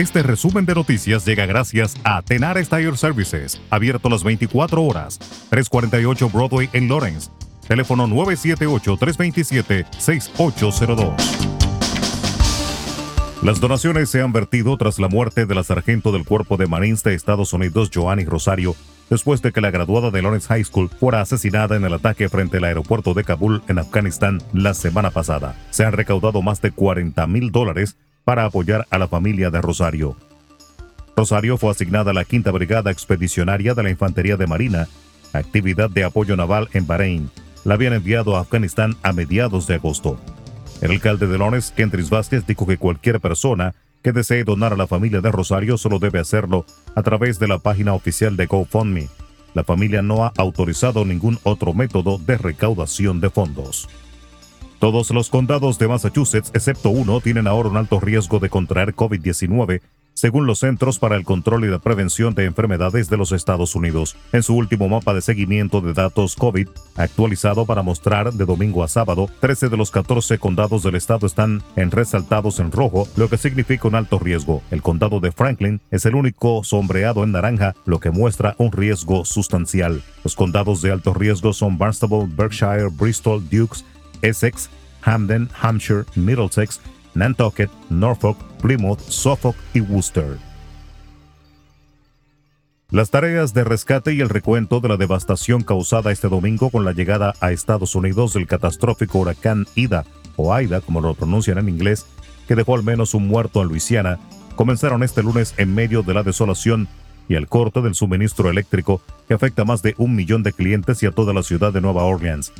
Este resumen de noticias llega gracias a Tenar Tire Services, abierto las 24 horas, 348 Broadway en Lawrence. Teléfono 978-327-6802. Las donaciones se han vertido tras la muerte de la sargento del Cuerpo de Marines de Estados Unidos, Joanny Rosario, después de que la graduada de Lawrence High School fuera asesinada en el ataque frente al aeropuerto de Kabul en Afganistán la semana pasada. Se han recaudado más de 40 mil dólares para apoyar a la familia de Rosario. Rosario fue asignada a la Quinta Brigada Expedicionaria de la Infantería de Marina, actividad de apoyo naval en Bahrein. La habían enviado a Afganistán a mediados de agosto. El alcalde de Lones, Kendris Vázquez, dijo que cualquier persona que desee donar a la familia de Rosario solo debe hacerlo a través de la página oficial de GoFundMe. La familia no ha autorizado ningún otro método de recaudación de fondos. Todos los condados de Massachusetts, excepto uno, tienen ahora un alto riesgo de contraer COVID-19, según los Centros para el Control y la Prevención de Enfermedades de los Estados Unidos, en su último mapa de seguimiento de datos COVID, actualizado para mostrar de domingo a sábado, 13 de los 14 condados del estado están en resaltados en rojo, lo que significa un alto riesgo. El condado de Franklin es el único sombreado en naranja, lo que muestra un riesgo sustancial. Los condados de alto riesgo son Barnstable, Berkshire, Bristol, Dukes, Essex, Hamden, Hampshire, Middlesex, Nantucket, Norfolk, Plymouth, Suffolk y Worcester. Las tareas de rescate y el recuento de la devastación causada este domingo con la llegada a Estados Unidos del catastrófico huracán Ida, o Aida como lo pronuncian en inglés, que dejó al menos un muerto en Luisiana, comenzaron este lunes en medio de la desolación y el corte del suministro eléctrico que afecta a más de un millón de clientes y a toda la ciudad de Nueva Orleans.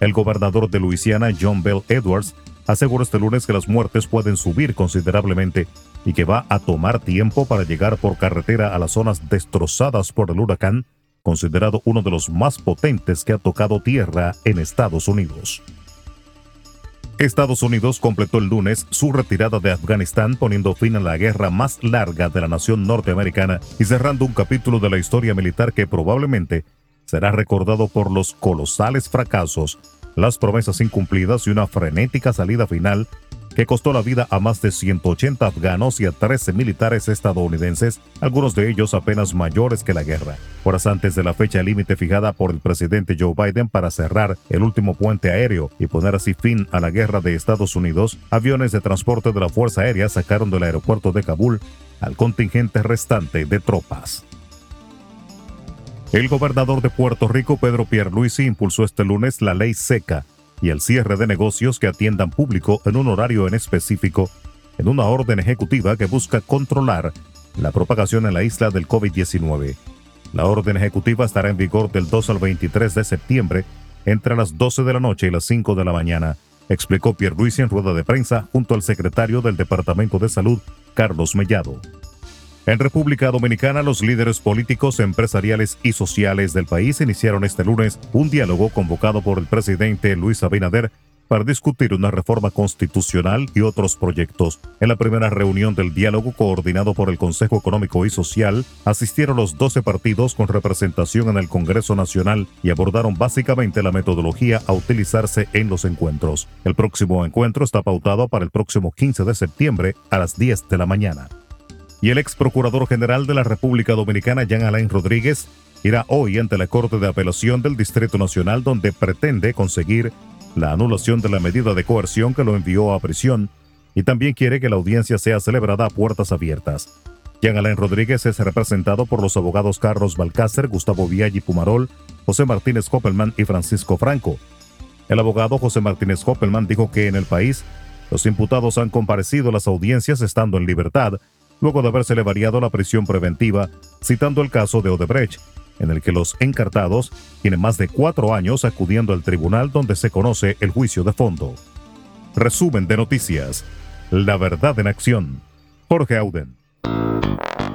El gobernador de Luisiana, John Bell Edwards, aseguró este lunes que las muertes pueden subir considerablemente y que va a tomar tiempo para llegar por carretera a las zonas destrozadas por el huracán, considerado uno de los más potentes que ha tocado tierra en Estados Unidos. Estados Unidos completó el lunes su retirada de Afganistán poniendo fin a la guerra más larga de la nación norteamericana y cerrando un capítulo de la historia militar que probablemente será recordado por los colosales fracasos, las promesas incumplidas y una frenética salida final que costó la vida a más de 180 afganos y a 13 militares estadounidenses, algunos de ellos apenas mayores que la guerra. Horas antes de la fecha límite fijada por el presidente Joe Biden para cerrar el último puente aéreo y poner así fin a la guerra de Estados Unidos, aviones de transporte de la Fuerza Aérea sacaron del aeropuerto de Kabul al contingente restante de tropas. El gobernador de Puerto Rico, Pedro Pierluisi, impulsó este lunes la ley seca y el cierre de negocios que atiendan público en un horario en específico, en una orden ejecutiva que busca controlar la propagación en la isla del COVID-19. La orden ejecutiva estará en vigor del 2 al 23 de septiembre entre las 12 de la noche y las 5 de la mañana, explicó Pierluisi en rueda de prensa junto al secretario del Departamento de Salud, Carlos Mellado. En República Dominicana, los líderes políticos, empresariales y sociales del país iniciaron este lunes un diálogo convocado por el presidente Luis Abinader para discutir una reforma constitucional y otros proyectos. En la primera reunión del diálogo coordinado por el Consejo Económico y Social, asistieron los 12 partidos con representación en el Congreso Nacional y abordaron básicamente la metodología a utilizarse en los encuentros. El próximo encuentro está pautado para el próximo 15 de septiembre a las 10 de la mañana y el ex procurador general de la República Dominicana, Jean Alain Rodríguez, irá hoy ante la Corte de Apelación del Distrito Nacional donde pretende conseguir la anulación de la medida de coerción que lo envió a prisión y también quiere que la audiencia sea celebrada a puertas abiertas. Jean Alain Rodríguez es representado por los abogados Carlos Balcácer, Gustavo Viaggi Pumarol, José Martínez Hoppelman y Francisco Franco. El abogado José Martínez Hoppelman dijo que en el país los imputados han comparecido a las audiencias estando en libertad luego de habérsele variado la prisión preventiva, citando el caso de Odebrecht, en el que los encartados tienen más de cuatro años acudiendo al tribunal donde se conoce el juicio de fondo. Resumen de noticias. La verdad en acción. Jorge Auden.